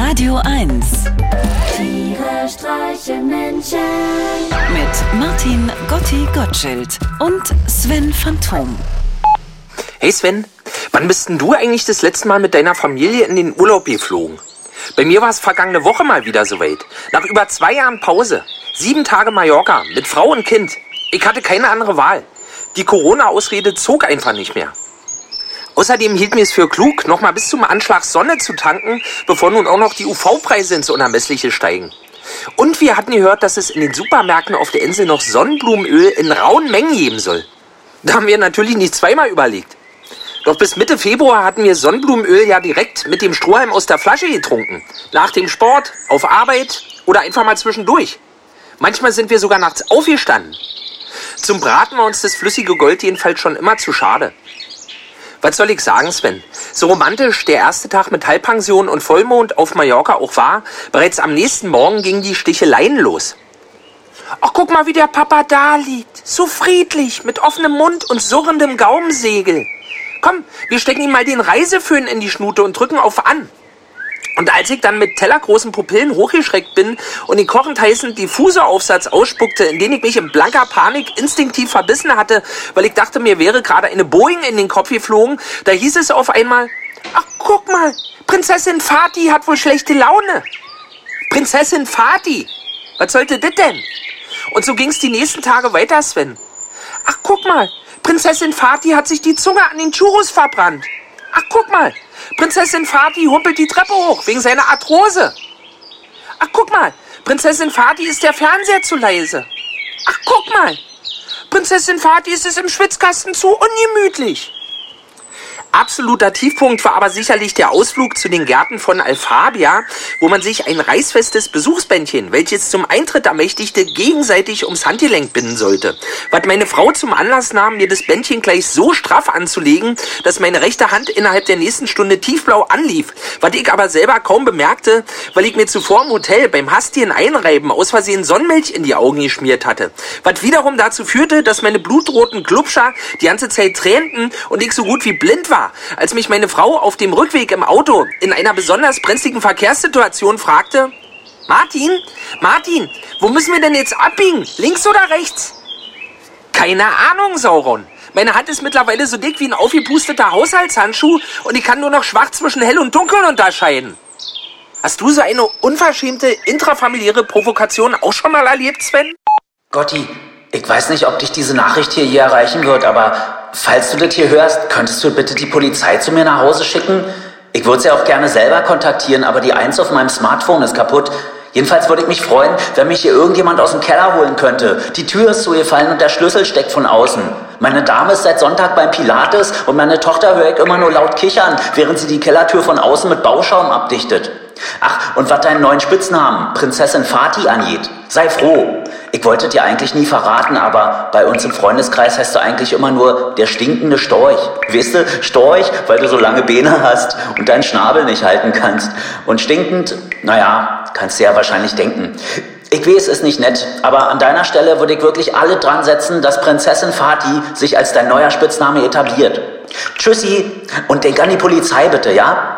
Radio 1 Tiere streichen Menschen. mit Martin Gotti Gottschild und Sven Phantom. Hey Sven, wann bist denn du eigentlich das letzte Mal mit deiner Familie in den Urlaub geflogen? Bei mir war es vergangene Woche mal wieder soweit. Nach über zwei Jahren Pause. Sieben Tage Mallorca mit Frau und Kind. Ich hatte keine andere Wahl. Die Corona-Ausrede zog einfach nicht mehr. Außerdem hielt mir es für klug, noch mal bis zum Anschlag Sonne zu tanken, bevor nun auch noch die UV-Preise ins Unermessliche steigen. Und wir hatten gehört, dass es in den Supermärkten auf der Insel noch Sonnenblumenöl in rauen Mengen geben soll. Da haben wir natürlich nicht zweimal überlegt. Doch bis Mitte Februar hatten wir Sonnenblumenöl ja direkt mit dem Strohhalm aus der Flasche getrunken. Nach dem Sport, auf Arbeit oder einfach mal zwischendurch. Manchmal sind wir sogar nachts aufgestanden. Zum Braten war uns das flüssige Gold jedenfalls schon immer zu schade. Was soll ich sagen, Sven? So romantisch der erste Tag mit Halbpension und Vollmond auf Mallorca auch war, bereits am nächsten Morgen gingen die Sticheleien los. Ach, guck mal, wie der Papa da liegt. So friedlich, mit offenem Mund und surrendem Gaumensegel. Komm, wir stecken ihm mal den Reiseföhn in die Schnute und drücken auf an. Und als ich dann mit tellergroßen Pupillen hochgeschreckt bin und den kochend heißen Diffuseraufsatz ausspuckte, in den ich mich in blanker Panik instinktiv verbissen hatte, weil ich dachte, mir wäre gerade eine Boeing in den Kopf geflogen, da hieß es auf einmal, ach guck mal, Prinzessin Fatih hat wohl schlechte Laune. Prinzessin Fatih? Was sollte das denn? Und so ging's die nächsten Tage weiter, Sven. Ach, guck mal, Prinzessin Fatih hat sich die Zunge an den Churros verbrannt. Ach, guck mal, Prinzessin Fatih humpelt die Treppe hoch wegen seiner Arthrose. Ach, guck mal, Prinzessin Fatih ist der Fernseher zu leise. Ach, guck mal, Prinzessin Fatih ist es im Schwitzkasten zu ungemütlich. Absoluter Tiefpunkt war aber sicherlich der Ausflug zu den Gärten von Alfabia, wo man sich ein reißfestes Besuchsbändchen, welches zum Eintritt ermächtigte, gegenseitig ums Handgelenk binden sollte. Was meine Frau zum Anlass nahm, mir das Bändchen gleich so straff anzulegen, dass meine rechte Hand innerhalb der nächsten Stunde tiefblau anlief, was ich aber selber kaum bemerkte, weil ich mir zuvor im Hotel beim hastigen Einreiben aus Versehen Sonnenmilch in die Augen geschmiert hatte. Was wiederum dazu führte, dass meine blutroten Glubscher die ganze Zeit tränten und ich so gut wie blind war, als mich meine Frau auf dem Rückweg im Auto in einer besonders brenzligen Verkehrssituation fragte, Martin, Martin, wo müssen wir denn jetzt abbiegen? Links oder rechts? Keine Ahnung, Sauron. Meine Hand ist mittlerweile so dick wie ein aufgepusteter Haushaltshandschuh und ich kann nur noch schwach zwischen hell und dunkel unterscheiden. Hast du so eine unverschämte intrafamiliäre Provokation auch schon mal erlebt, Sven? Gotti, ich weiß nicht, ob dich diese Nachricht hier je erreichen wird, aber falls du das hier hörst, könntest du bitte die Polizei zu mir nach Hause schicken? Ich würde sie auch gerne selber kontaktieren, aber die Eins auf meinem Smartphone ist kaputt. Jedenfalls würde ich mich freuen, wenn mich hier irgendjemand aus dem Keller holen könnte. Die Tür ist zugefallen und der Schlüssel steckt von außen. Meine Dame ist seit Sonntag beim Pilates und meine Tochter höre ich immer nur laut kichern, während sie die Kellertür von außen mit Bauschaum abdichtet. Ach, und was deinen neuen Spitznamen, Prinzessin Fatih, angeht, sei froh. Ich wollte dir eigentlich nie verraten, aber bei uns im Freundeskreis heißt du eigentlich immer nur der stinkende Storch. Weißt du, Storch, weil du so lange Beine hast und deinen Schnabel nicht halten kannst. Und stinkend, naja, kannst du ja wahrscheinlich denken. Ich weiß, es ist nicht nett, aber an deiner Stelle würde ich wirklich alle dran setzen, dass Prinzessin Fatih sich als dein neuer Spitzname etabliert. Tschüssi und denk an die Polizei bitte, ja?